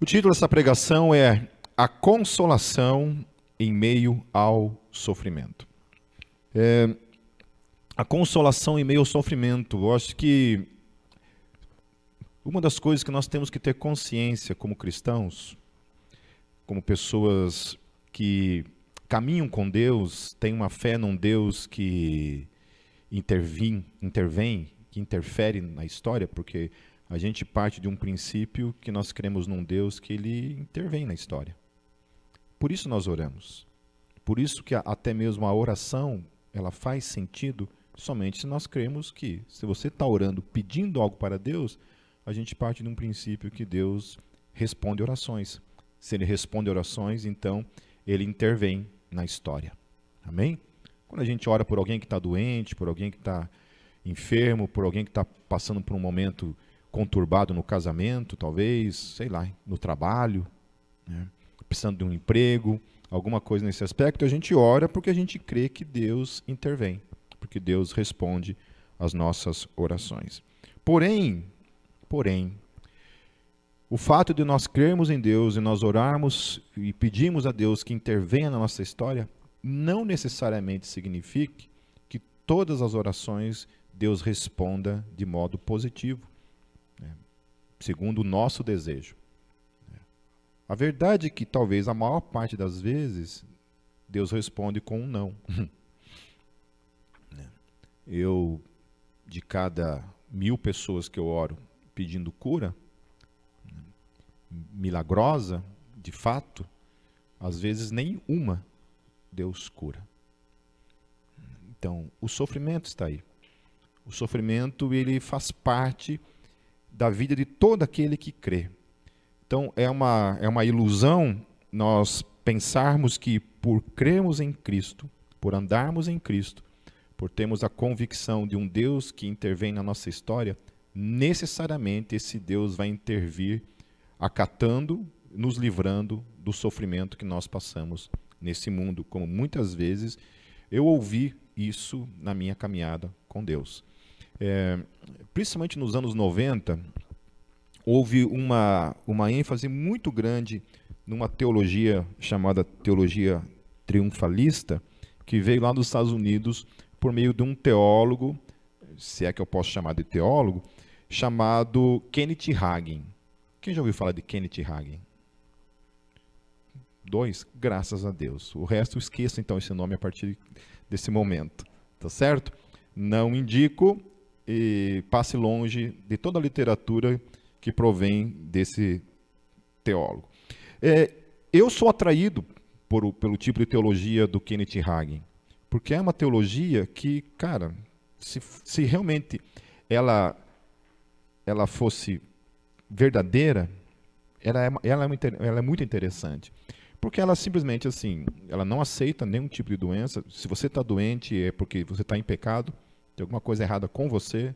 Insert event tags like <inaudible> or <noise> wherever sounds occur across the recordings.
O título dessa pregação é A Consolação em Meio ao Sofrimento. É, a consolação em meio ao sofrimento. Eu acho que uma das coisas que nós temos que ter consciência como cristãos, como pessoas que caminham com Deus, têm uma fé num Deus que intervém, intervém, que interfere na história, porque a gente parte de um princípio que nós cremos num Deus que ele intervém na história. Por isso nós oramos. Por isso que até mesmo a oração, ela faz sentido somente se nós cremos que se você está orando pedindo algo para Deus, a gente parte de um princípio que Deus responde orações. Se ele responde orações, então ele intervém na história. Amém? Quando a gente ora por alguém que está doente, por alguém que está enfermo, por alguém que está passando por um momento conturbado no casamento, talvez, sei lá, no trabalho, né? precisando de um emprego, alguma coisa nesse aspecto, a gente ora porque a gente crê que Deus intervém, porque Deus responde às nossas orações. Porém, porém, o fato de nós crermos em Deus e nós orarmos e pedimos a Deus que intervenha na nossa história, não necessariamente significa que todas as orações Deus responda de modo positivo segundo o nosso desejo. A verdade é que talvez a maior parte das vezes Deus responde com um não. <laughs> Eu, de cada mil pessoas que eu oro pedindo cura, milagrosa, de fato, às vezes nem uma Deus cura. Então, o sofrimento está aí. O sofrimento ele faz parte da vida de todo aquele que crê. Então, é uma, é uma ilusão nós pensarmos que por crermos em Cristo, por andarmos em Cristo, por termos a convicção de um Deus que intervém na nossa história, necessariamente esse Deus vai intervir acatando, nos livrando do sofrimento que nós passamos nesse mundo, como muitas vezes eu ouvi isso na minha caminhada com Deus. É, principalmente nos anos 90, houve uma, uma ênfase muito grande numa teologia chamada teologia triunfalista, que veio lá dos Estados Unidos por meio de um teólogo, se é que eu posso chamar de teólogo, chamado Kenneth Hagin. Quem já ouviu falar de Kenneth Hagin? Dois? Graças a Deus. O resto esqueça então esse nome a partir desse momento. Tá certo? Não indico, e passe longe de toda a literatura que provém desse teólogo. É, eu sou atraído por, pelo tipo de teologia do Kenneth Hagin, porque é uma teologia que, cara, se, se realmente ela, ela fosse verdadeira, ela é, ela, é ela é muito interessante. Porque ela simplesmente, assim, ela não aceita nenhum tipo de doença. Se você está doente, é porque você está em pecado tem alguma coisa errada com você,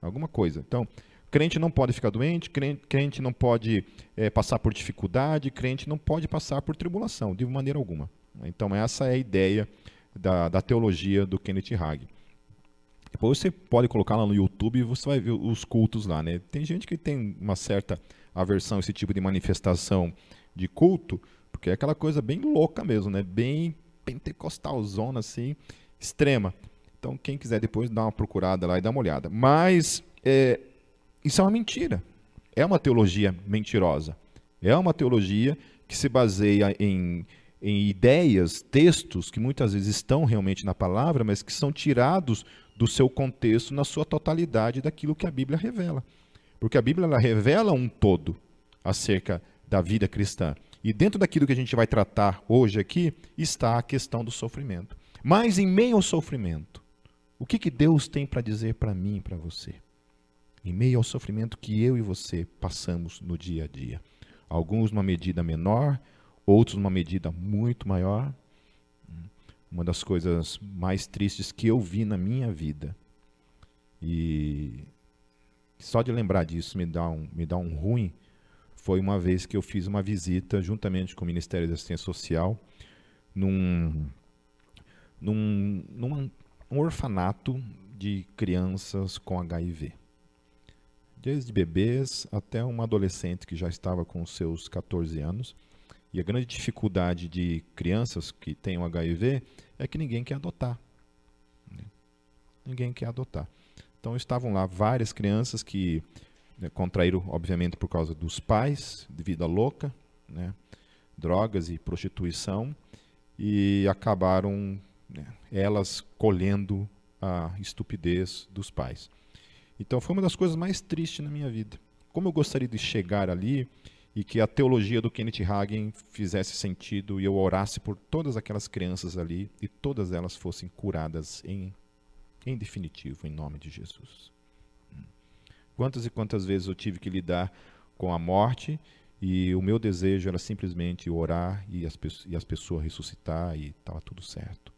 alguma coisa. Então, crente não pode ficar doente, crente, não pode é, passar por dificuldade, crente não pode passar por tribulação, de maneira alguma. Então, essa é a ideia da, da teologia do Kenneth Hagin. Depois você pode colocar lá no YouTube e você vai ver os cultos lá. Né? Tem gente que tem uma certa aversão a esse tipo de manifestação de culto, porque é aquela coisa bem louca mesmo, né? bem pentecostalzona assim, extrema. Então, quem quiser depois dar uma procurada lá e dar uma olhada. Mas é, isso é uma mentira. É uma teologia mentirosa. É uma teologia que se baseia em, em ideias, textos que muitas vezes estão realmente na palavra, mas que são tirados do seu contexto na sua totalidade daquilo que a Bíblia revela. Porque a Bíblia ela revela um todo acerca da vida cristã. E dentro daquilo que a gente vai tratar hoje aqui está a questão do sofrimento. Mas em meio ao sofrimento, o que, que Deus tem para dizer para mim e para você? Em meio ao sofrimento que eu e você passamos no dia a dia. Alguns numa medida menor, outros numa medida muito maior. Uma das coisas mais tristes que eu vi na minha vida. E só de lembrar disso me dá um, me dá um ruim. Foi uma vez que eu fiz uma visita juntamente com o Ministério da Assistência Social num, num, numa um orfanato de crianças com HIV. desde bebês até uma adolescente que já estava com seus 14 anos. E a grande dificuldade de crianças que têm um HIV é que ninguém quer adotar. Ninguém quer adotar. Então estavam lá várias crianças que né, contraíram, obviamente, por causa dos pais, de vida louca, né, drogas e prostituição, e acabaram né, elas colhendo a estupidez dos pais. Então foi uma das coisas mais tristes na minha vida. Como eu gostaria de chegar ali e que a teologia do Kenneth Hagen fizesse sentido e eu orasse por todas aquelas crianças ali e todas elas fossem curadas em, em definitivo, em nome de Jesus. Quantas e quantas vezes eu tive que lidar com a morte e o meu desejo era simplesmente orar e as, e as pessoas ressuscitar e estava tudo certo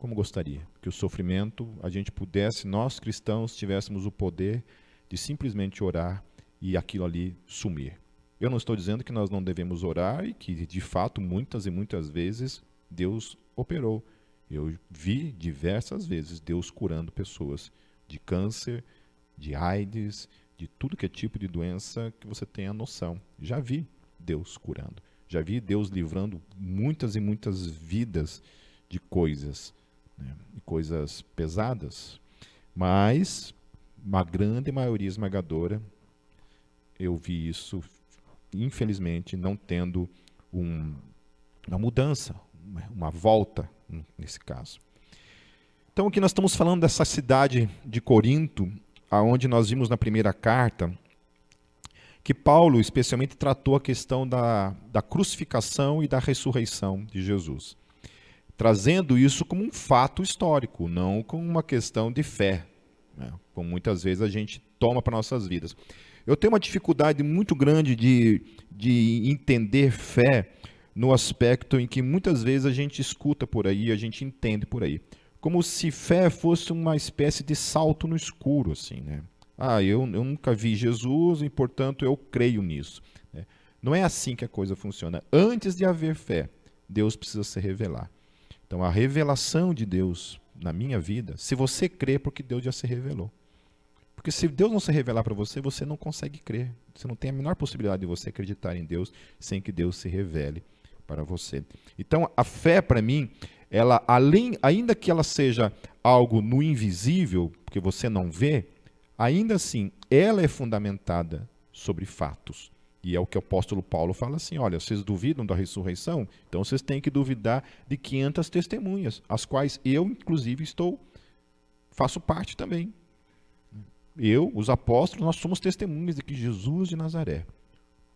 como gostaria que o sofrimento a gente pudesse, nós cristãos, tivéssemos o poder de simplesmente orar e aquilo ali sumir. Eu não estou dizendo que nós não devemos orar e que, de fato, muitas e muitas vezes Deus operou. Eu vi diversas vezes Deus curando pessoas de câncer, de AIDS, de tudo que é tipo de doença que você tenha noção. Já vi Deus curando. Já vi Deus livrando muitas e muitas vidas de coisas né, coisas pesadas, mas uma grande maioria esmagadora, eu vi isso, infelizmente, não tendo um, uma mudança, uma volta nesse caso. Então, aqui nós estamos falando dessa cidade de Corinto, aonde nós vimos na primeira carta que Paulo especialmente tratou a questão da, da crucificação e da ressurreição de Jesus trazendo isso como um fato histórico, não como uma questão de fé, né? como muitas vezes a gente toma para nossas vidas. Eu tenho uma dificuldade muito grande de, de entender fé no aspecto em que muitas vezes a gente escuta por aí, a gente entende por aí, como se fé fosse uma espécie de salto no escuro, assim, né? Ah, eu, eu nunca vi Jesus e, portanto, eu creio nisso. Né? Não é assim que a coisa funciona. Antes de haver fé, Deus precisa se revelar. Então, a revelação de Deus na minha vida, se você crê, é porque Deus já se revelou. Porque se Deus não se revelar para você, você não consegue crer. Você não tem a menor possibilidade de você acreditar em Deus sem que Deus se revele para você. Então, a fé para mim, ela além, ainda que ela seja algo no invisível, que você não vê, ainda assim, ela é fundamentada sobre fatos. E é o que o apóstolo Paulo fala assim: olha, vocês duvidam da ressurreição? Então vocês têm que duvidar de 500 testemunhas, as quais eu, inclusive, estou, faço parte também. Eu, os apóstolos, nós somos testemunhas de que Jesus de Nazaré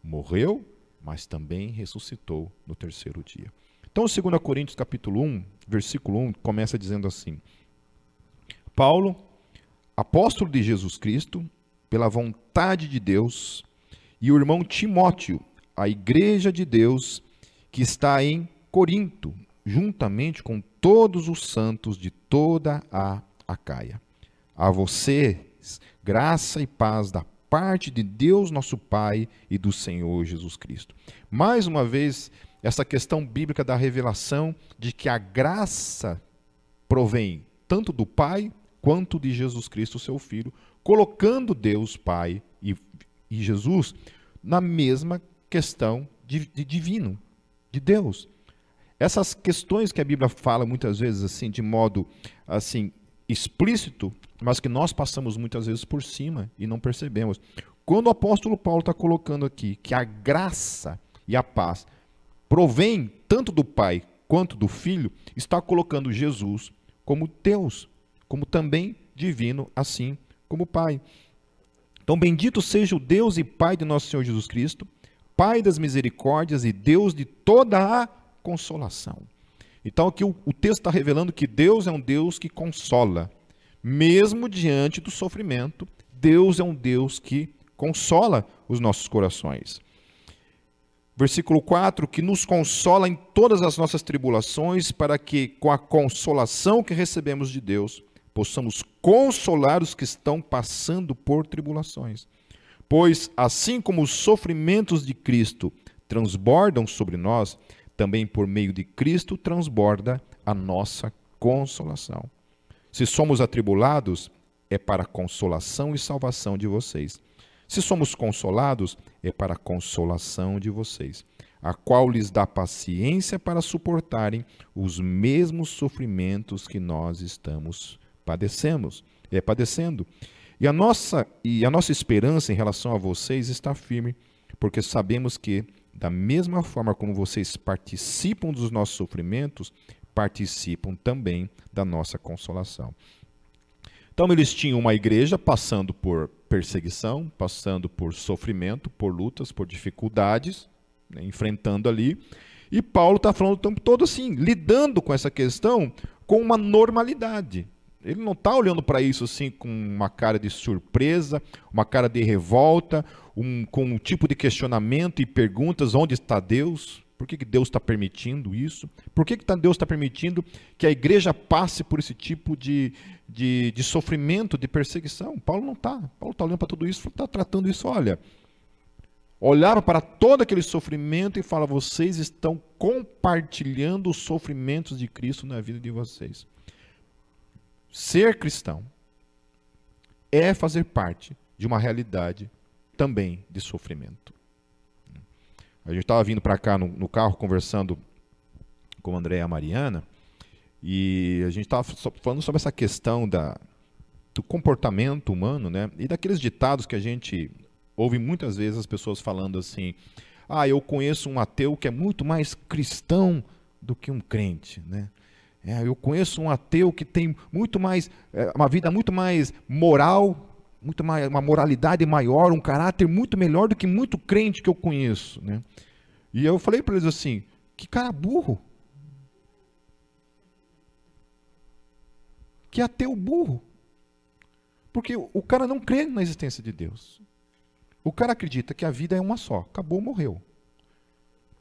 morreu, mas também ressuscitou no terceiro dia. Então, 2 Coríntios capítulo 1, versículo 1, começa dizendo assim: Paulo, apóstolo de Jesus Cristo, pela vontade de Deus, e o irmão Timóteo, a igreja de Deus que está em Corinto, juntamente com todos os santos de toda a Acaia. A vocês, graça e paz da parte de Deus nosso Pai e do Senhor Jesus Cristo. Mais uma vez, essa questão bíblica da revelação de que a graça provém tanto do Pai quanto de Jesus Cristo, seu Filho, colocando Deus Pai e, e Jesus na mesma questão de, de divino, de Deus. Essas questões que a Bíblia fala muitas vezes assim, de modo assim explícito, mas que nós passamos muitas vezes por cima e não percebemos. Quando o apóstolo Paulo está colocando aqui que a graça e a paz provém tanto do Pai quanto do Filho, está colocando Jesus como Deus, como também divino, assim como Pai. Então, bendito seja o Deus e Pai de nosso Senhor Jesus Cristo, Pai das misericórdias e Deus de toda a consolação. Então, aqui o, o texto está revelando que Deus é um Deus que consola, mesmo diante do sofrimento, Deus é um Deus que consola os nossos corações. Versículo 4: que nos consola em todas as nossas tribulações, para que, com a consolação que recebemos de Deus, possamos consolar os que estão passando por tribulações. Pois, assim como os sofrimentos de Cristo transbordam sobre nós, também por meio de Cristo transborda a nossa consolação. Se somos atribulados, é para a consolação e salvação de vocês. Se somos consolados, é para a consolação de vocês, a qual lhes dá paciência para suportarem os mesmos sofrimentos que nós estamos padecemos, é padecendo. E a nossa e a nossa esperança em relação a vocês está firme, porque sabemos que da mesma forma como vocês participam dos nossos sofrimentos, participam também da nossa consolação. Então eles tinham uma igreja passando por perseguição, passando por sofrimento, por lutas, por dificuldades, né, enfrentando ali. E Paulo está falando o tempo todo assim, lidando com essa questão com uma normalidade. Ele não está olhando para isso assim com uma cara de surpresa, uma cara de revolta, um, com um tipo de questionamento e perguntas: onde está Deus? Por que, que Deus está permitindo isso? Por que, que tá, Deus está permitindo que a igreja passe por esse tipo de, de, de sofrimento, de perseguição? Paulo não está. Paulo está olhando para tudo isso, está tratando isso. Olha, olhava para todo aquele sofrimento e fala: vocês estão compartilhando os sofrimentos de Cristo na vida de vocês. Ser cristão é fazer parte de uma realidade também de sofrimento. A gente estava vindo para cá no, no, carro conversando com o André e a Mariana e a gente estava falando sobre essa questão da, do comportamento humano, né? E daqueles ditados que a gente ouve muitas vezes as pessoas falando assim: "Ah, eu conheço um ateu que é muito mais cristão do que um crente", né? É, eu conheço um ateu que tem muito mais, é, uma vida muito mais moral, muito mais, uma moralidade maior, um caráter muito melhor do que muito crente que eu conheço. Né? E eu falei para eles assim: que cara burro. Que ateu burro. Porque o cara não crê na existência de Deus. O cara acredita que a vida é uma só, acabou, morreu.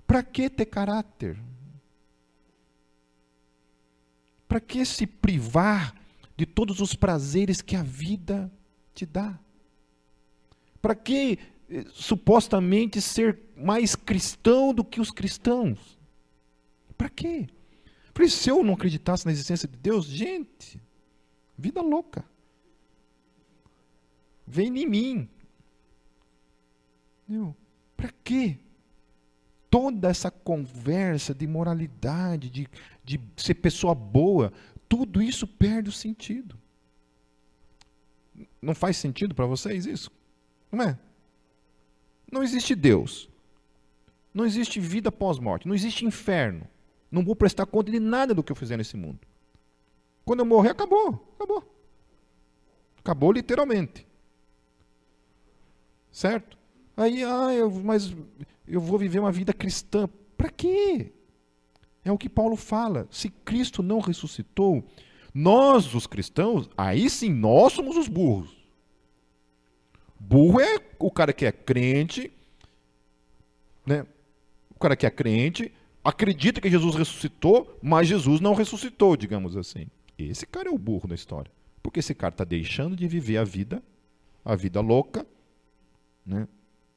Para que ter caráter? Para que se privar de todos os prazeres que a vida te dá? Para que eh, supostamente ser mais cristão do que os cristãos? Para quê? Porque se eu não acreditasse na existência de Deus, gente, vida louca. Vem em mim. Para quê? Toda essa conversa de moralidade, de de ser pessoa boa, tudo isso perde o sentido. Não faz sentido para vocês isso? Não é? Não existe Deus. Não existe vida pós-morte. Não existe inferno. Não vou prestar conta de nada do que eu fizer nesse mundo. Quando eu morrer, acabou. Acabou. Acabou literalmente. Certo? Aí, ah, eu, mas eu vou viver uma vida cristã. Para quê? É o que Paulo fala. Se Cristo não ressuscitou, nós, os cristãos, aí sim nós somos os burros. Burro é o cara que é crente, né? O cara que é crente, acredita que Jesus ressuscitou, mas Jesus não ressuscitou, digamos assim. Esse cara é o burro da história. Porque esse cara está deixando de viver a vida, a vida louca, né?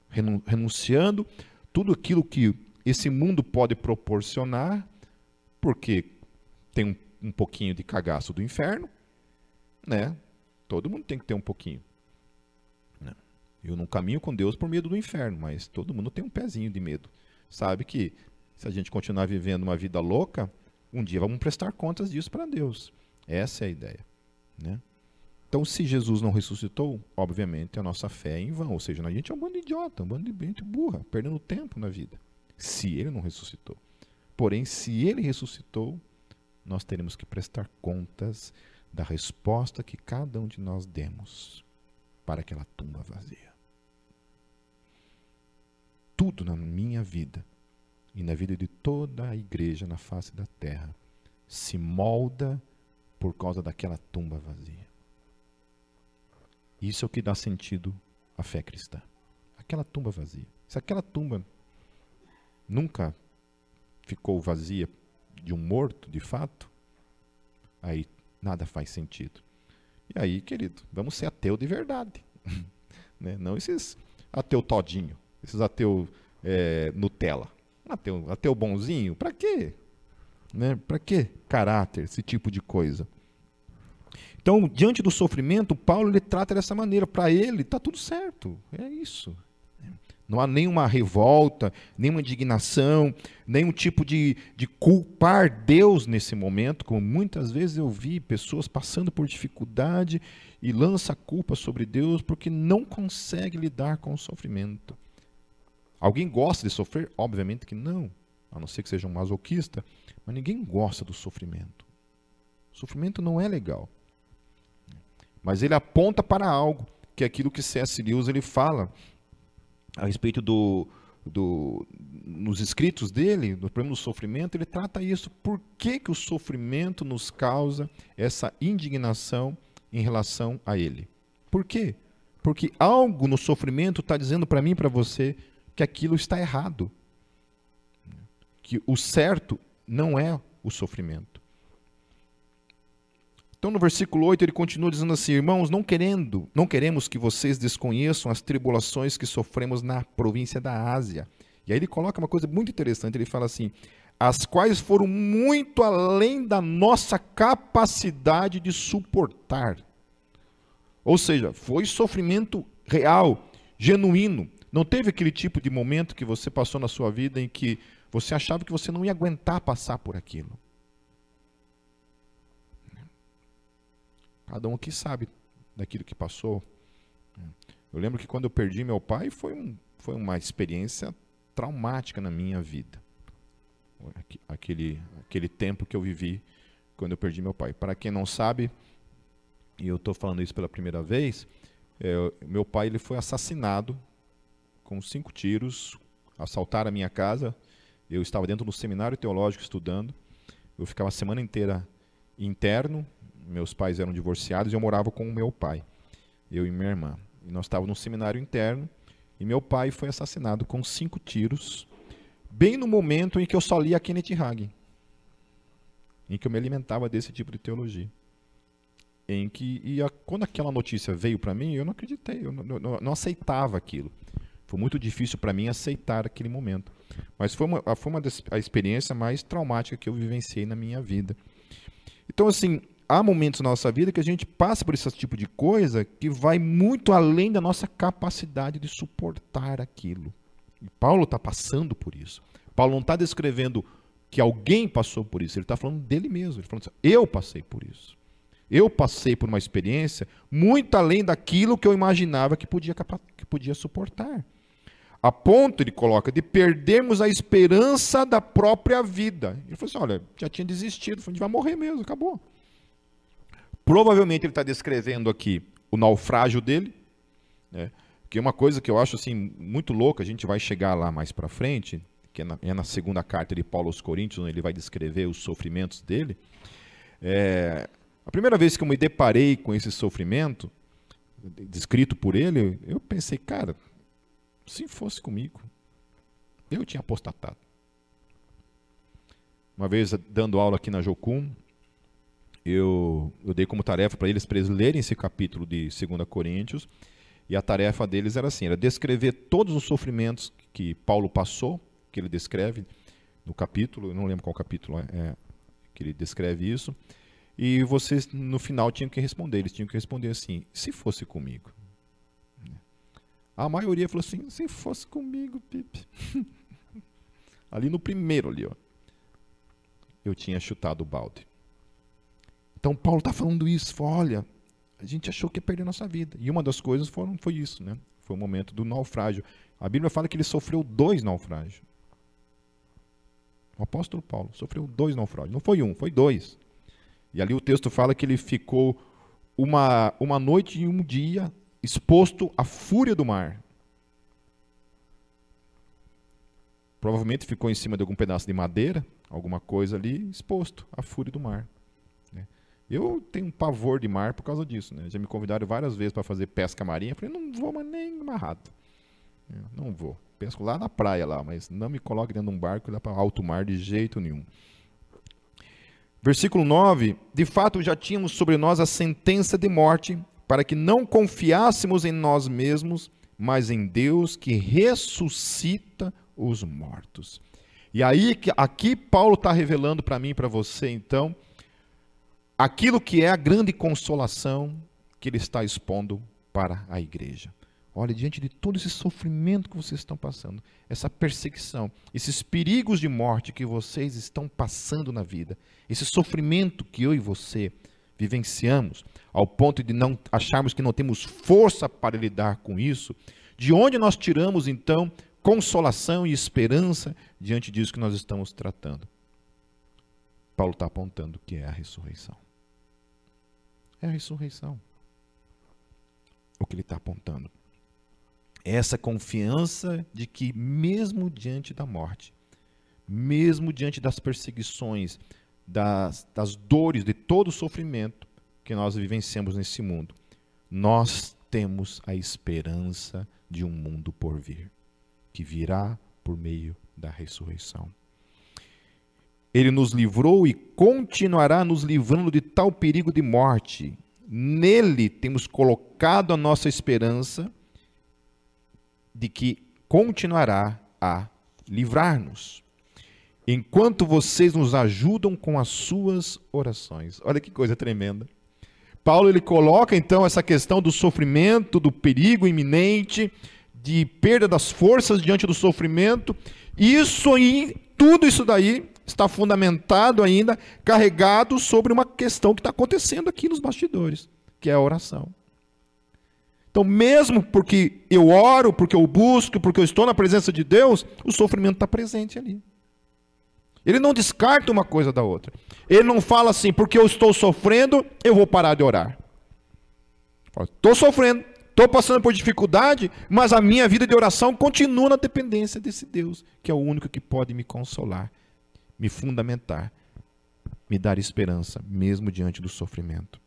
renunciando tudo aquilo que esse mundo pode proporcionar porque tem um, um pouquinho de cagaço do inferno, né? Todo mundo tem que ter um pouquinho. Né? Eu não caminho com Deus por medo do inferno, mas todo mundo tem um pezinho de medo. Sabe que se a gente continuar vivendo uma vida louca, um dia vamos prestar contas disso para Deus. Essa é a ideia. Né? Então, se Jesus não ressuscitou, obviamente a nossa fé é em vão. Ou seja, a gente é um bando de idiota, um bando de gente burra, perdendo tempo na vida. Se ele não ressuscitou. Porém, se ele ressuscitou, nós teremos que prestar contas da resposta que cada um de nós demos para aquela tumba vazia. Tudo na minha vida e na vida de toda a igreja na face da terra se molda por causa daquela tumba vazia. Isso é o que dá sentido à fé cristã. Aquela tumba vazia. Se aquela tumba nunca ficou vazia de um morto, de fato, aí nada faz sentido. E aí, querido, vamos ser ateu de verdade. <laughs> né? Não esses ateu todinho, esses ateu é, Nutella. Ateu, ateu bonzinho, para quê? Né? Para que caráter, esse tipo de coisa? Então, diante do sofrimento, Paulo ele trata dessa maneira. Para ele, está tudo certo. É isso. Não há nenhuma revolta, nenhuma indignação, nenhum tipo de, de culpar Deus nesse momento, como muitas vezes eu vi pessoas passando por dificuldade e lança a culpa sobre Deus porque não consegue lidar com o sofrimento. Alguém gosta de sofrer? Obviamente que não, a não ser que seja um masoquista, mas ninguém gosta do sofrimento. O sofrimento não é legal. Mas ele aponta para algo, que é aquilo que C.S. Lewis ele fala a respeito do, do, nos escritos dele, do problema do sofrimento, ele trata isso. Por que, que o sofrimento nos causa essa indignação em relação a ele? Por quê? Porque algo no sofrimento está dizendo para mim e para você que aquilo está errado. Que o certo não é o sofrimento. Então no versículo 8 ele continua dizendo assim: "Irmãos, não querendo, não queremos que vocês desconheçam as tribulações que sofremos na província da Ásia". E aí ele coloca uma coisa muito interessante, ele fala assim: "As quais foram muito além da nossa capacidade de suportar". Ou seja, foi sofrimento real, genuíno. Não teve aquele tipo de momento que você passou na sua vida em que você achava que você não ia aguentar passar por aquilo. Cada um aqui sabe daquilo que passou. Eu lembro que quando eu perdi meu pai foi, um, foi uma experiência traumática na minha vida. Aquele, aquele tempo que eu vivi quando eu perdi meu pai. Para quem não sabe, e eu estou falando isso pela primeira vez, é, meu pai ele foi assassinado com cinco tiros, assaltaram a minha casa. Eu estava dentro do seminário teológico estudando. Eu ficava a semana inteira interno, meus pais eram divorciados e eu morava com o meu pai, eu e minha irmã. E nós estávamos num seminário interno e meu pai foi assassinado com cinco tiros, bem no momento em que eu só lia Kenneth Hagin, em que eu me alimentava desse tipo de teologia. Em que, e a, quando aquela notícia veio para mim, eu não acreditei, eu não, não, não aceitava aquilo. Foi muito difícil para mim aceitar aquele momento. Mas foi uma, foi uma das, a experiência mais traumática que eu vivenciei na minha vida. Então, assim, há momentos na nossa vida que a gente passa por esse tipo de coisa que vai muito além da nossa capacidade de suportar aquilo. E Paulo está passando por isso. Paulo não está descrevendo que alguém passou por isso, ele está falando dele mesmo. Ele falando assim, eu passei por isso. Eu passei por uma experiência muito além daquilo que eu imaginava que podia, que podia suportar. A ponto, ele coloca, de perdermos a esperança da própria vida. Ele falou assim: olha, já tinha desistido, a gente vai morrer mesmo, acabou. Provavelmente ele está descrevendo aqui o naufrágio dele, né? que é uma coisa que eu acho assim muito louca, a gente vai chegar lá mais para frente, que é na, é na, segunda carta de Paulo aos Coríntios, onde ele vai descrever os sofrimentos dele. É, a primeira vez que eu me deparei com esse sofrimento, descrito por ele, eu pensei, cara, se fosse comigo, eu tinha apostatado. Uma vez dando aula aqui na Jocum, eu, eu dei como tarefa para eles, para eles lerem esse capítulo de 2 Coríntios, e a tarefa deles era assim, era descrever todos os sofrimentos que Paulo passou, que ele descreve no capítulo, eu não lembro qual capítulo é, é que ele descreve isso, e vocês no final tinham que responder, eles tinham que responder assim, se fosse comigo. A maioria falou assim, se fosse comigo, Pipe. <laughs> ali no primeiro ali, ó, eu tinha chutado o balde. Então Paulo está falando isso, olha, a gente achou que ia perder a nossa vida. E uma das coisas foram, foi isso, né? Foi o momento do naufrágio. A Bíblia fala que ele sofreu dois naufrágios. O apóstolo Paulo sofreu dois naufrágios. Não foi um, foi dois. E ali o texto fala que ele ficou uma, uma noite e um dia exposto à fúria do mar. Provavelmente ficou em cima de algum pedaço de madeira, alguma coisa ali, exposto à fúria do mar. Eu tenho um pavor de mar por causa disso, né? Já me convidaram várias vezes para fazer pesca marinha. Eu falei, não vou mas nem amarrado. não vou. Pesco lá na praia lá, mas não me coloque dentro de um barco lá para alto mar de jeito nenhum. Versículo 9: De fato já tínhamos sobre nós a sentença de morte, para que não confiássemos em nós mesmos, mas em Deus que ressuscita os mortos. E aí, aqui Paulo está revelando para mim e para você, então, aquilo que é a grande consolação que ele está expondo para a igreja. Olha, diante de todo esse sofrimento que vocês estão passando, essa perseguição, esses perigos de morte que vocês estão passando na vida, esse sofrimento que eu e você vivenciamos, ao ponto de não acharmos que não temos força para lidar com isso, de onde nós tiramos então consolação e esperança diante disso que nós estamos tratando? Paulo está apontando que é a ressurreição. É a ressurreição. O que ele está apontando. Essa confiança de que, mesmo diante da morte, mesmo diante das perseguições, das, das dores, de todo o sofrimento que nós vivenciamos nesse mundo, nós temos a esperança de um mundo por vir, que virá por meio da ressurreição. Ele nos livrou e continuará nos livrando de tal perigo de morte. Nele temos colocado a nossa esperança de que continuará a livrar-nos enquanto vocês nos ajudam com as suas orações. Olha que coisa tremenda. Paulo ele coloca então essa questão do sofrimento, do perigo iminente, de perda das forças diante do sofrimento. Isso aí, tudo isso daí está fundamentado ainda, carregado sobre uma questão que está acontecendo aqui nos bastidores, que é a oração. Então, mesmo porque eu oro, porque eu busco, porque eu estou na presença de Deus, o sofrimento está presente ali. Ele não descarta uma coisa da outra. Ele não fala assim, porque eu estou sofrendo, eu vou parar de orar. Estou sofrendo, estou passando por dificuldade, mas a minha vida de oração continua na dependência desse Deus, que é o único que pode me consolar, me fundamentar, me dar esperança, mesmo diante do sofrimento.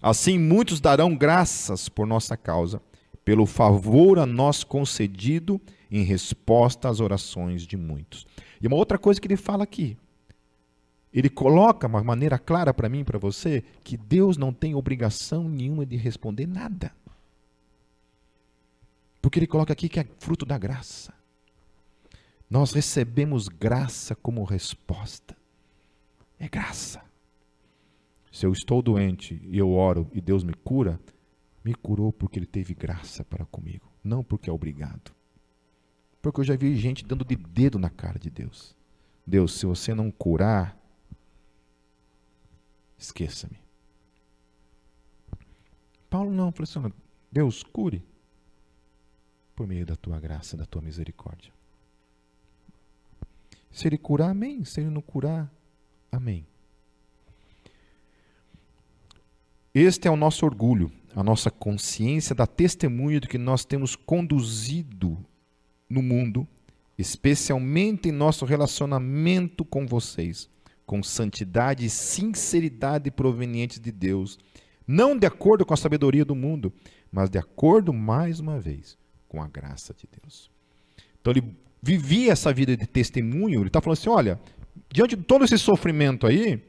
Assim, muitos darão graças por nossa causa, pelo favor a nós concedido em resposta às orações de muitos. E uma outra coisa que ele fala aqui, ele coloca uma maneira clara para mim e para você que Deus não tem obrigação nenhuma de responder nada. Porque ele coloca aqui que é fruto da graça. Nós recebemos graça como resposta. É graça. Se eu estou doente e eu oro e Deus me cura, me curou porque ele teve graça para comigo, não porque é obrigado. Porque eu já vi gente dando de dedo na cara de Deus. Deus, se você não curar, esqueça-me. Paulo não, falou assim: Deus, cure por meio da tua graça, da tua misericórdia. Se ele curar, amém. Se ele não curar, amém. Este é o nosso orgulho, a nossa consciência da testemunha de que nós temos conduzido no mundo, especialmente em nosso relacionamento com vocês, com santidade e sinceridade provenientes de Deus, não de acordo com a sabedoria do mundo, mas de acordo, mais uma vez, com a graça de Deus. Então ele vivia essa vida de testemunho, ele está falando assim: olha, diante de todo esse sofrimento aí,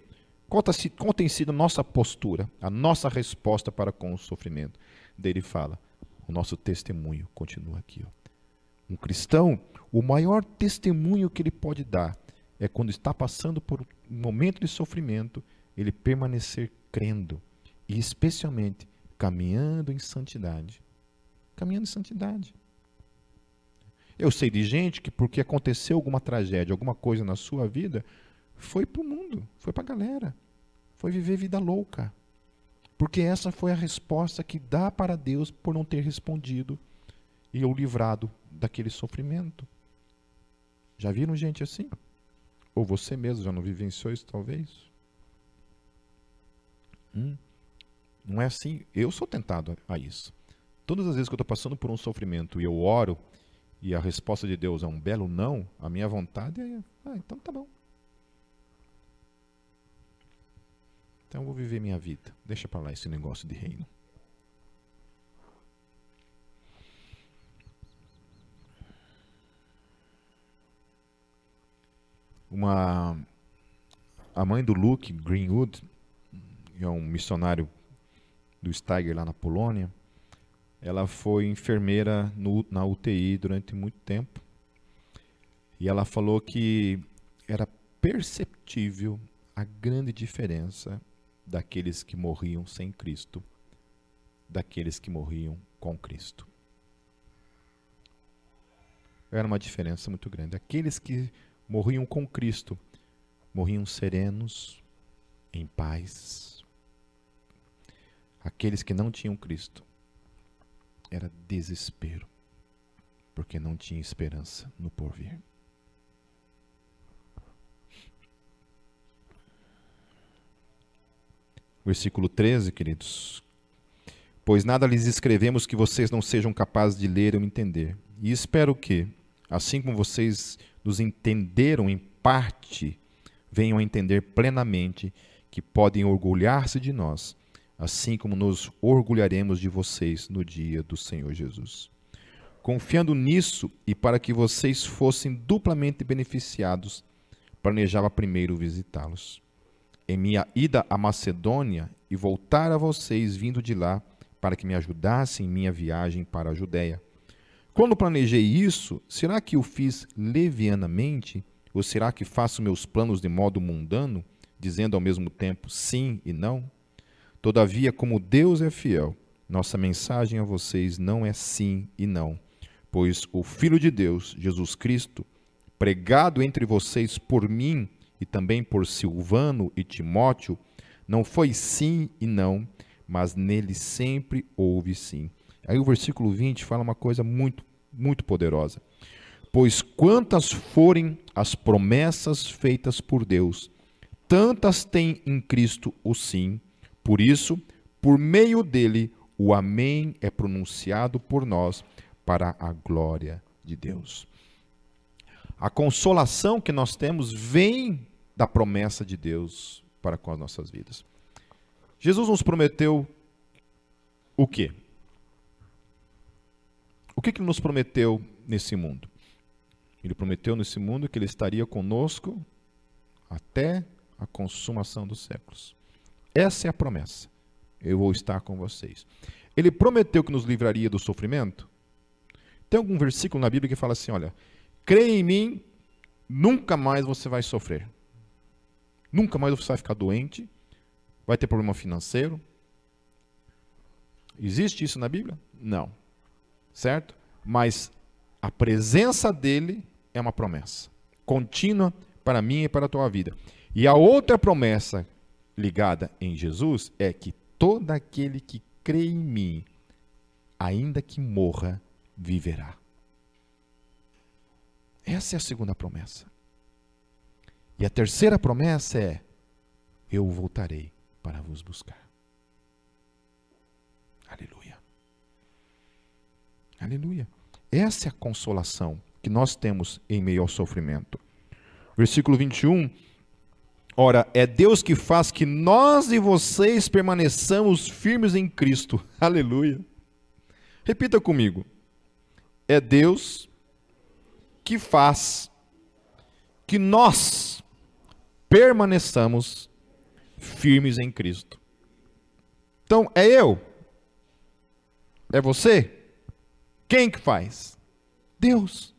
qual, tem sido a nossa postura, a nossa resposta para com o sofrimento? Daí ele fala: o nosso testemunho continua aqui. Ó um cristão, o maior testemunho que ele pode dar é quando está passando por um momento de sofrimento, ele permanecer crendo e especialmente caminhando em santidade. Caminhando em santidade. Eu sei de gente que porque aconteceu alguma tragédia, alguma coisa na sua vida, foi para o mundo, foi para a galera, foi viver vida louca. Porque essa foi a resposta que dá para Deus por não ter respondido e o livrado daquele sofrimento. Já viram gente assim? Ou você mesmo já não vivenciou isso, talvez? Hum? Não é assim? Eu sou tentado a isso. Todas as vezes que eu estou passando por um sofrimento e eu oro e a resposta de Deus é um belo não, a minha vontade é, ah, então tá bom. Então eu vou viver minha vida. Deixa para lá esse negócio de reino. uma a mãe do Luke Greenwood, é um missionário do Steiger lá na Polônia, ela foi enfermeira no, na UTI durante muito tempo. E ela falou que era perceptível a grande diferença daqueles que morriam sem Cristo, daqueles que morriam com Cristo. Era uma diferença muito grande. Aqueles que morriam com Cristo morriam serenos, em paz. Aqueles que não tinham Cristo era desespero, porque não tinha esperança no porvir. Versículo 13, queridos. Pois nada lhes escrevemos que vocês não sejam capazes de ler ou entender. E espero que, assim como vocês nos entenderam em parte, venham a entender plenamente que podem orgulhar-se de nós, assim como nos orgulharemos de vocês no dia do Senhor Jesus. Confiando nisso e para que vocês fossem duplamente beneficiados, planejava primeiro visitá-los em minha ida à Macedônia e voltar a vocês vindo de lá para que me ajudassem em minha viagem para a Judéia. Quando planejei isso, será que o fiz levianamente? Ou será que faço meus planos de modo mundano, dizendo ao mesmo tempo sim e não? Todavia, como Deus é fiel, nossa mensagem a vocês não é sim e não, pois o Filho de Deus, Jesus Cristo, pregado entre vocês por mim e também por Silvano e Timóteo, não foi sim e não, mas nele sempre houve sim. Aí o versículo 20 fala uma coisa muito, muito poderosa. Pois quantas forem as promessas feitas por Deus, tantas tem em Cristo o sim. Por isso, por meio dele, o Amém é pronunciado por nós para a glória de Deus. A consolação que nós temos vem da promessa de Deus para com as nossas vidas. Jesus nos prometeu o quê? O que, que ele nos prometeu nesse mundo? Ele prometeu nesse mundo que ele estaria conosco até a consumação dos séculos. Essa é a promessa. Eu vou estar com vocês. Ele prometeu que nos livraria do sofrimento? Tem algum versículo na Bíblia que fala assim: olha, creia em mim, nunca mais você vai sofrer. Nunca mais você vai ficar doente, vai ter problema financeiro. Existe isso na Bíblia? Não. Certo? Mas a presença dele é uma promessa contínua para mim e para a tua vida. E a outra promessa ligada em Jesus é que todo aquele que crê em mim, ainda que morra, viverá. Essa é a segunda promessa. E a terceira promessa é: eu voltarei para vos buscar. Aleluia. Aleluia. Essa é a consolação que nós temos em meio ao sofrimento. Versículo 21. Ora, é Deus que faz que nós e vocês permaneçamos firmes em Cristo. <laughs> Aleluia. Repita comigo. É Deus que faz que nós permaneçamos firmes em Cristo. Então, é eu? É você? Quem que faz? Deus.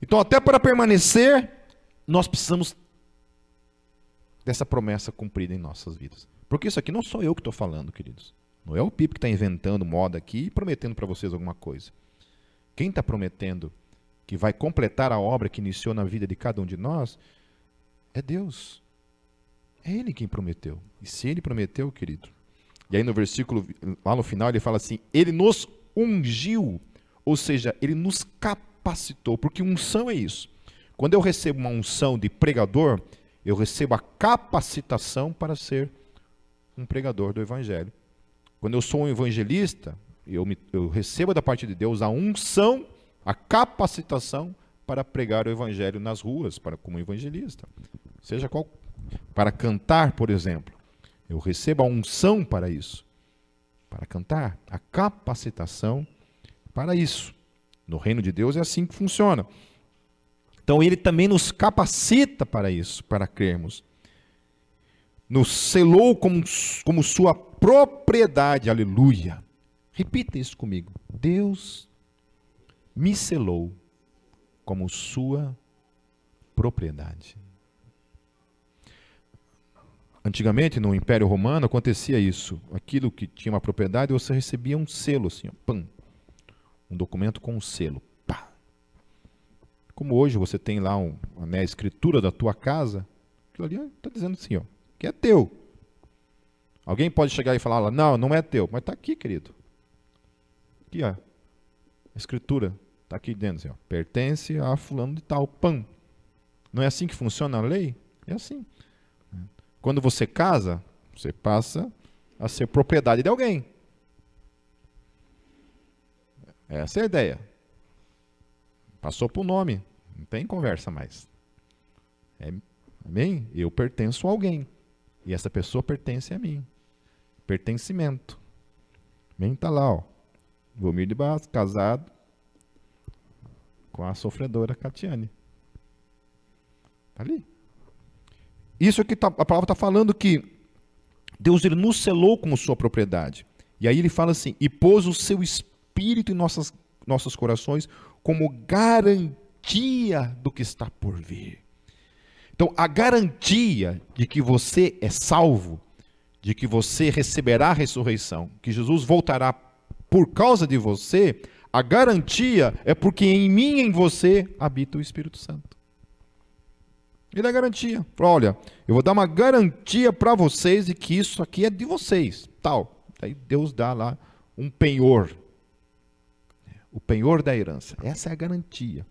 Então, até para permanecer, nós precisamos dessa promessa cumprida em nossas vidas. Porque isso aqui não sou eu que estou falando, queridos. Não é o Pipo que está inventando moda aqui e prometendo para vocês alguma coisa. Quem está prometendo que vai completar a obra que iniciou na vida de cada um de nós, é Deus. É Ele quem prometeu. E se Ele prometeu, querido. E aí no versículo, lá no final, ele fala assim: Ele nos ungiu, ou seja, Ele nos capacitou, porque unção é isso. Quando eu recebo uma unção de pregador, eu recebo a capacitação para ser um pregador do Evangelho. Quando eu sou um evangelista, eu, me, eu recebo da parte de Deus a unção a capacitação para pregar o evangelho nas ruas, para como evangelista. Seja qual para cantar, por exemplo. Eu recebo a unção para isso. Para cantar, a capacitação para isso. No reino de Deus é assim que funciona. Então ele também nos capacita para isso, para crermos. Nos selou como, como sua propriedade, aleluia. Repita isso comigo. Deus me selou como sua propriedade. Antigamente, no Império Romano, acontecia isso. Aquilo que tinha uma propriedade, você recebia um selo, assim, ó, pam. Um documento com um selo. Como hoje você tem lá um, né, a escritura da tua casa, aquilo ali está dizendo assim, ó, que é teu. Alguém pode chegar e falar, não, não é teu, mas está aqui, querido. Aqui, ó. A escritura está aqui dentro, assim, ó, pertence a fulano de tal, pam. Não é assim que funciona a lei? É assim. Quando você casa, você passa a ser propriedade de alguém. Essa é a ideia. Passou para o nome. Não tem conversa mais. É, amém? Eu pertenço a alguém. E essa pessoa pertence a mim. Pertencimento. Amém? Está lá, ó. Vomir de Barros, casado com a sofredora Catiane. Está ali. Isso que tá, a palavra está falando que Deus ele nos selou como sua propriedade. E aí ele fala assim: e pôs o seu espírito em nossas, nossos corações como garantia do que está por vir. Então, a garantia de que você é salvo, de que você receberá a ressurreição, que Jesus voltará por causa de você, a garantia é porque em mim e em você habita o Espírito Santo. Ele dá garantia. Olha, eu vou dar uma garantia para vocês de que isso aqui é de vocês. Tal. Aí Deus dá lá um penhor. O penhor da herança. Essa é a garantia.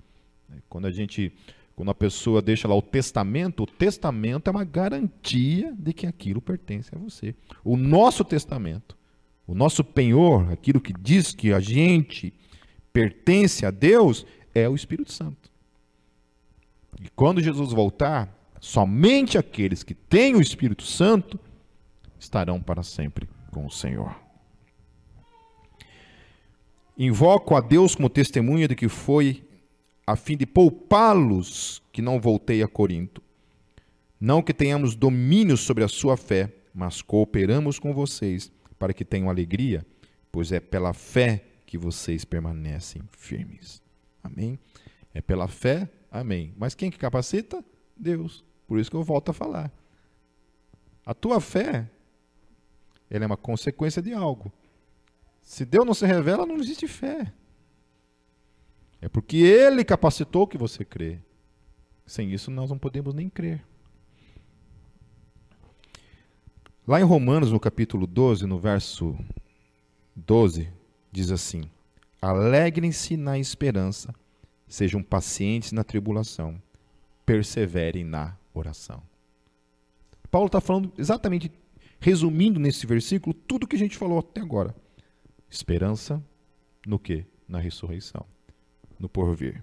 Quando a gente, quando a pessoa deixa lá o testamento, o testamento é uma garantia de que aquilo pertence a você. O nosso testamento, o nosso penhor, aquilo que diz que a gente pertence a Deus, é o Espírito Santo. E quando Jesus voltar, somente aqueles que têm o Espírito Santo estarão para sempre com o Senhor. Invoco a Deus como testemunha de que foi a fim de poupá-los que não voltei a Corinto. Não que tenhamos domínio sobre a sua fé, mas cooperamos com vocês para que tenham alegria, pois é pela fé que vocês permanecem firmes. Amém? É pela fé Amém. Mas quem que capacita? Deus. Por isso que eu volto a falar. A tua fé, ela é uma consequência de algo. Se Deus não se revela, não existe fé. É porque Ele capacitou que você crê. Sem isso, nós não podemos nem crer. Lá em Romanos, no capítulo 12, no verso 12, diz assim: Alegrem-se na esperança, Sejam pacientes na tribulação, perseverem na oração. Paulo está falando exatamente, resumindo nesse versículo, tudo que a gente falou até agora. Esperança no que? Na ressurreição, no porvir.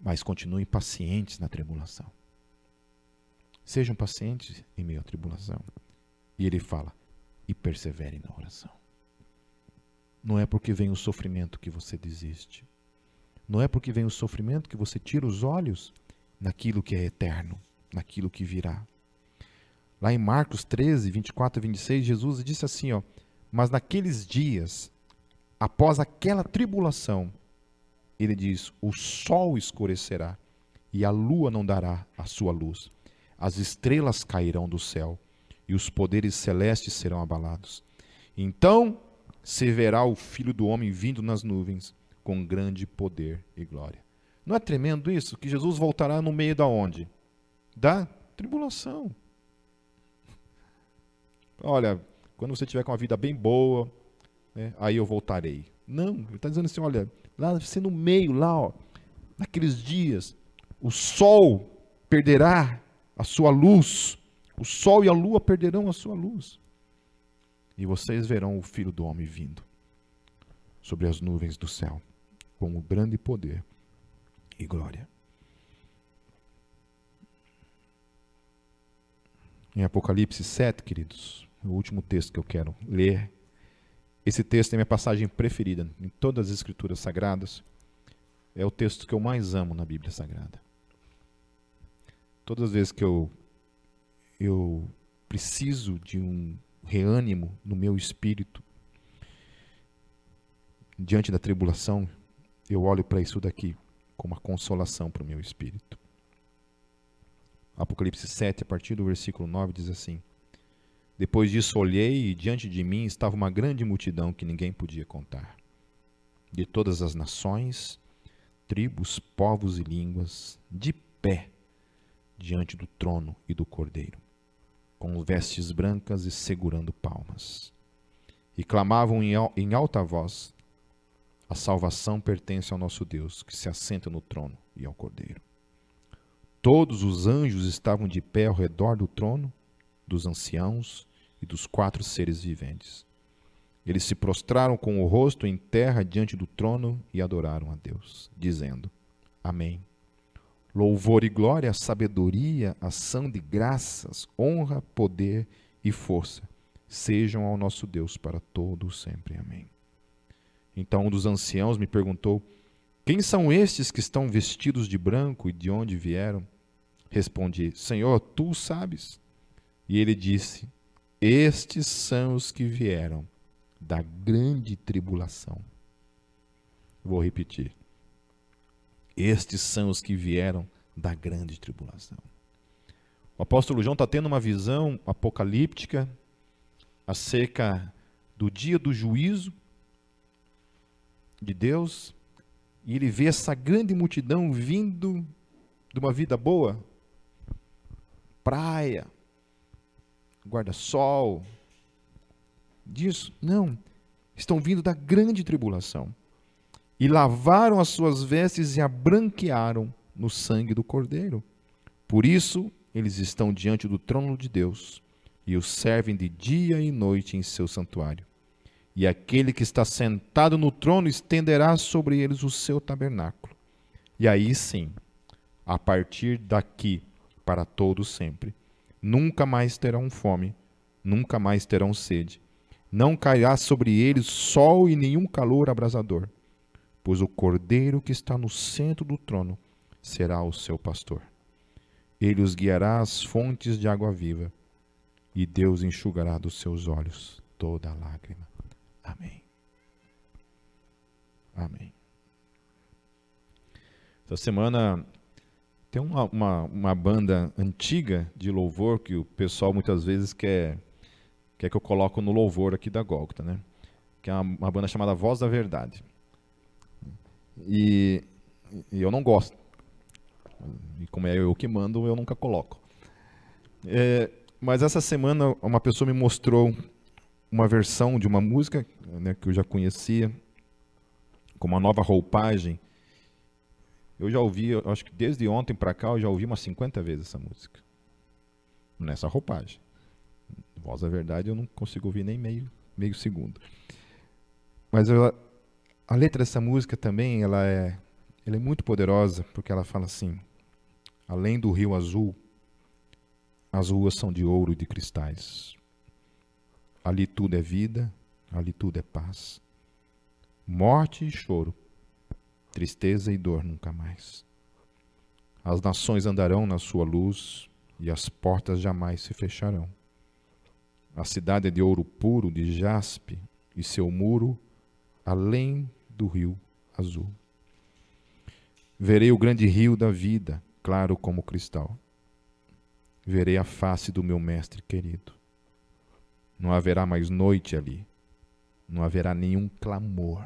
Mas continuem pacientes na tribulação. Sejam pacientes em meio à tribulação. E ele fala: e perseverem na oração. Não é porque vem o sofrimento que você desiste. Não é porque vem o sofrimento que você tira os olhos naquilo que é eterno, naquilo que virá. Lá em Marcos 13, 24 e 26, Jesus disse assim: ó, Mas naqueles dias, após aquela tribulação, ele diz: O sol escurecerá e a lua não dará a sua luz. As estrelas cairão do céu e os poderes celestes serão abalados. Então se verá o filho do homem vindo nas nuvens com grande poder e glória. Não é tremendo isso? Que Jesus voltará no meio da onde? Da tribulação. Olha, quando você tiver com uma vida bem boa, né, aí eu voltarei. Não, ele está dizendo assim, olha, lá você no meio, lá, ó, naqueles dias, o sol perderá a sua luz, o sol e a lua perderão a sua luz. E vocês verão o Filho do Homem vindo sobre as nuvens do céu com o grande poder e glória. Em Apocalipse 7, queridos, o último texto que eu quero ler. Esse texto é minha passagem preferida em todas as escrituras sagradas. É o texto que eu mais amo na Bíblia Sagrada. Todas as vezes que eu, eu preciso de um reânimo no meu espírito, diante da tribulação, eu olho para isso daqui como uma consolação para o meu espírito. Apocalipse 7, a partir do versículo 9, diz assim: Depois disso olhei e diante de mim estava uma grande multidão que ninguém podia contar, de todas as nações, tribos, povos e línguas, de pé diante do trono e do cordeiro, com vestes brancas e segurando palmas. E clamavam em alta voz: A salvação pertence ao nosso Deus, que se assenta no trono e ao cordeiro. Todos os anjos estavam de pé ao redor do trono, dos anciãos e dos quatro seres viventes. Eles se prostraram com o rosto em terra diante do trono e adoraram a Deus, dizendo: Amém. Louvor e glória, sabedoria, ação de graças, honra, poder e força sejam ao nosso Deus para todo sempre. Amém. Então um dos anciãos me perguntou: Quem são estes que estão vestidos de branco e de onde vieram? Respondi: Senhor, tu sabes. E ele disse: Estes são os que vieram da grande tribulação. Vou repetir. Estes são os que vieram da grande tribulação. O apóstolo João está tendo uma visão apocalíptica acerca do dia do juízo de Deus, e ele vê essa grande multidão vindo de uma vida boa, praia, guarda-sol, disso. Não. Estão vindo da grande tribulação. E lavaram as suas vestes e a branquearam no sangue do Cordeiro. Por isso, eles estão diante do trono de Deus e o servem de dia e noite em seu santuário. E aquele que está sentado no trono estenderá sobre eles o seu tabernáculo. E aí sim, a partir daqui, para todo sempre. Nunca mais terão fome, nunca mais terão sede. Não cairá sobre eles sol e nenhum calor abrasador, pois o cordeiro que está no centro do trono será o seu pastor. Ele os guiará às fontes de água viva, e Deus enxugará dos seus olhos toda lágrima. Amém. Amém. Essa semana tem uma, uma, uma, banda antiga de louvor que o pessoal muitas vezes quer, quer que eu coloque no louvor aqui da Gólgota, né? Que é uma, uma banda chamada Voz da Verdade. E, e, eu não gosto. E como é eu que mando, eu nunca coloco. É, mas essa semana uma pessoa me mostrou uma versão de uma música né, que eu já conhecia, com uma nova roupagem, eu já ouvi, eu acho que desde ontem para cá, eu já ouvi umas 50 vezes essa música. Nessa roupagem. Voz da verdade, eu não consigo ouvir nem meio, meio segundo. Mas eu, a letra dessa música também, ela é, ela é muito poderosa, porque ela fala assim: além do rio azul, as ruas são de ouro e de cristais. Ali tudo é vida, ali tudo é paz. Morte e choro tristeza e dor nunca mais. As nações andarão na sua luz e as portas jamais se fecharão. A cidade é de ouro puro, de jaspe, e seu muro além do rio azul. Verei o grande rio da vida, claro como cristal. Verei a face do meu mestre querido. Não haverá mais noite ali. Não haverá nenhum clamor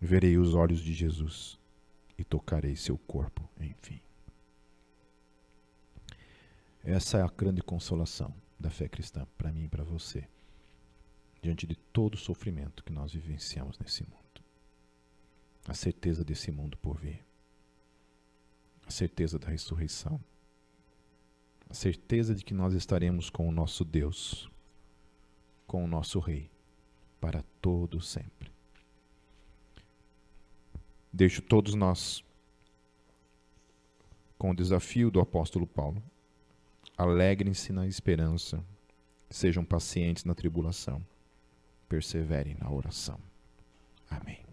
verei os olhos de Jesus e tocarei seu corpo, enfim. Essa é a grande consolação da fé cristã para mim e para você, diante de todo o sofrimento que nós vivenciamos nesse mundo. A certeza desse mundo por vir, a certeza da ressurreição, a certeza de que nós estaremos com o nosso Deus, com o nosso Rei, para todo sempre. Deixo todos nós com o desafio do apóstolo Paulo. Alegrem-se na esperança, sejam pacientes na tribulação, perseverem na oração. Amém.